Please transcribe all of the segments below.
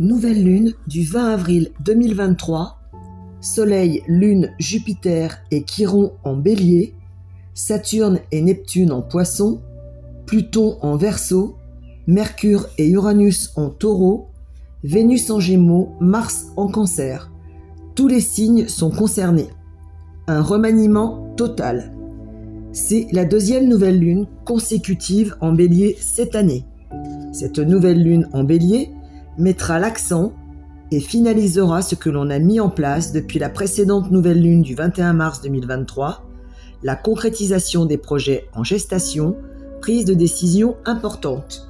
Nouvelle lune du 20 avril 2023. Soleil, Lune, Jupiter et Chiron en bélier. Saturne et Neptune en poisson. Pluton en verso. Mercure et Uranus en taureau. Vénus en gémeaux, Mars en cancer. Tous les signes sont concernés. Un remaniement total. C'est la deuxième nouvelle lune consécutive en bélier cette année. Cette nouvelle lune en bélier mettra l'accent et finalisera ce que l'on a mis en place depuis la précédente nouvelle lune du 21 mars 2023, la concrétisation des projets en gestation, prise de décisions importantes.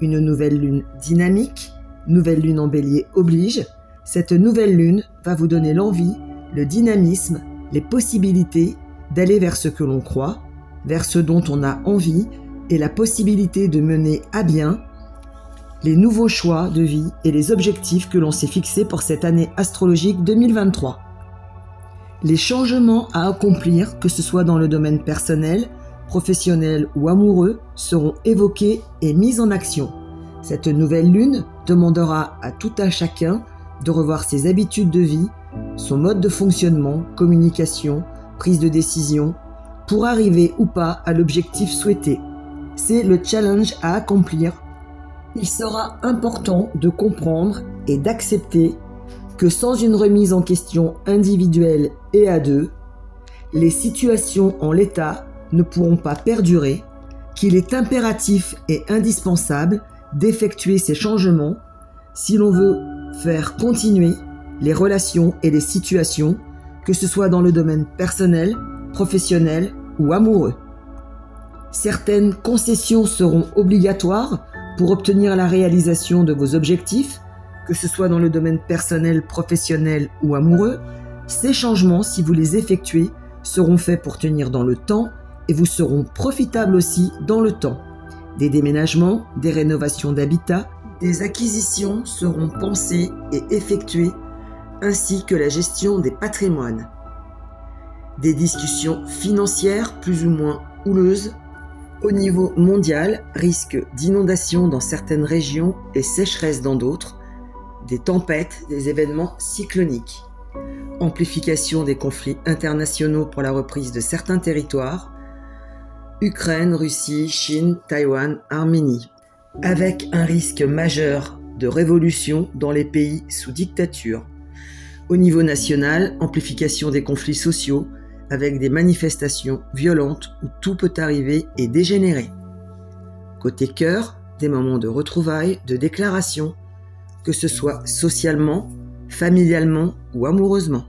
Une nouvelle lune dynamique, nouvelle lune en bélier oblige, cette nouvelle lune va vous donner l'envie, le dynamisme, les possibilités d'aller vers ce que l'on croit, vers ce dont on a envie et la possibilité de mener à bien les nouveaux choix de vie et les objectifs que l'on s'est fixés pour cette année astrologique 2023. Les changements à accomplir, que ce soit dans le domaine personnel, professionnel ou amoureux, seront évoqués et mis en action. Cette nouvelle lune demandera à tout un chacun de revoir ses habitudes de vie, son mode de fonctionnement, communication, prise de décision, pour arriver ou pas à l'objectif souhaité. C'est le challenge à accomplir. Il sera important de comprendre et d'accepter que sans une remise en question individuelle et à deux, les situations en l'état ne pourront pas perdurer, qu'il est impératif et indispensable d'effectuer ces changements si l'on veut faire continuer les relations et les situations que ce soit dans le domaine personnel, professionnel ou amoureux. Certaines concessions seront obligatoires pour obtenir la réalisation de vos objectifs, que ce soit dans le domaine personnel, professionnel ou amoureux. Ces changements, si vous les effectuez, seront faits pour tenir dans le temps et vous seront profitables aussi dans le temps. Des déménagements, des rénovations d'habitat, des acquisitions seront pensées et effectuées ainsi que la gestion des patrimoines. Des discussions financières plus ou moins houleuses au niveau mondial, risque d'inondation dans certaines régions et sécheresse dans d'autres, des tempêtes, des événements cycloniques, amplification des conflits internationaux pour la reprise de certains territoires, Ukraine, Russie, Chine, Taïwan, Arménie, avec un risque majeur de révolution dans les pays sous dictature. Au niveau national, amplification des conflits sociaux avec des manifestations violentes où tout peut arriver et dégénérer. Côté cœur, des moments de retrouvailles, de déclaration, que ce soit socialement, familialement ou amoureusement.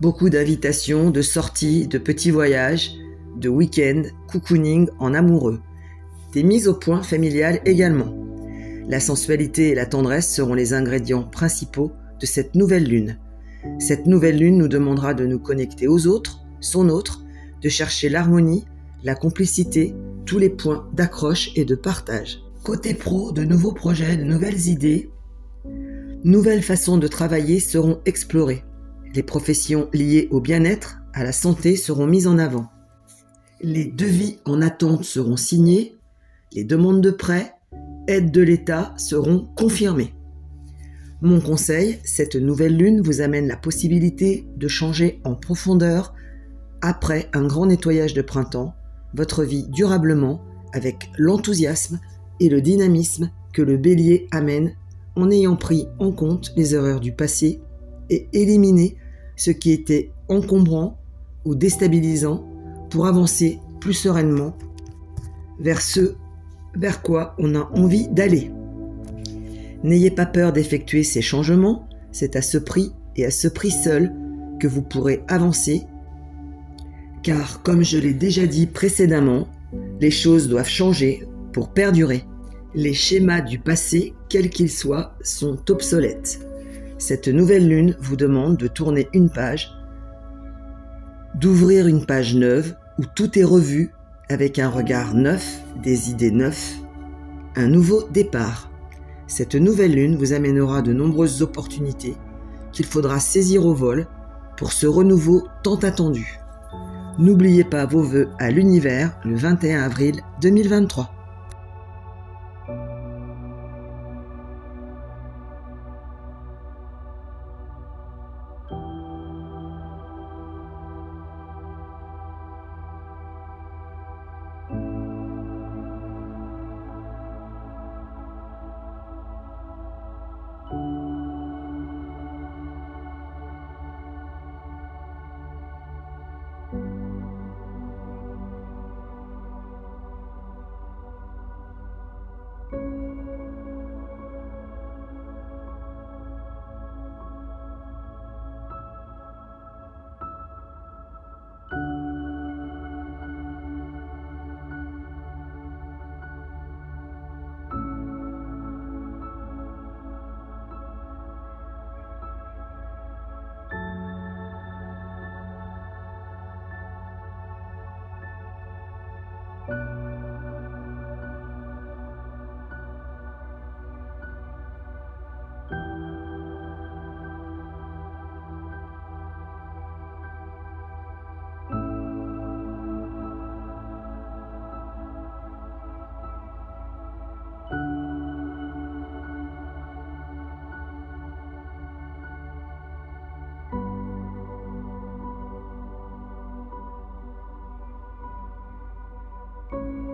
Beaucoup d'invitations, de sorties, de petits voyages, de week-ends, cocooning en amoureux. Des mises au point familiales également. La sensualité et la tendresse seront les ingrédients principaux de cette nouvelle lune. Cette nouvelle lune nous demandera de nous connecter aux autres, son autre, de chercher l'harmonie, la complicité, tous les points d'accroche et de partage. Côté pro, de nouveaux projets, de nouvelles idées, nouvelles façons de travailler seront explorées. Les professions liées au bien-être, à la santé seront mises en avant. Les devis en attente seront signés, les demandes de prêts, aides de l'État seront confirmées. Mon conseil, cette nouvelle lune vous amène la possibilité de changer en profondeur, après un grand nettoyage de printemps, votre vie durablement avec l'enthousiasme et le dynamisme que le bélier amène en ayant pris en compte les erreurs du passé et éliminé ce qui était encombrant ou déstabilisant pour avancer plus sereinement vers ce vers quoi on a envie d'aller. N'ayez pas peur d'effectuer ces changements, c'est à ce prix et à ce prix seul que vous pourrez avancer, car comme je l'ai déjà dit précédemment, les choses doivent changer pour perdurer. Les schémas du passé, quels qu'ils soient, sont obsolètes. Cette nouvelle lune vous demande de tourner une page, d'ouvrir une page neuve où tout est revu avec un regard neuf, des idées neuves, un nouveau départ. Cette nouvelle lune vous amènera de nombreuses opportunités qu'il faudra saisir au vol pour ce renouveau tant attendu. N'oubliez pas vos vœux à l'univers le 21 avril 2023. You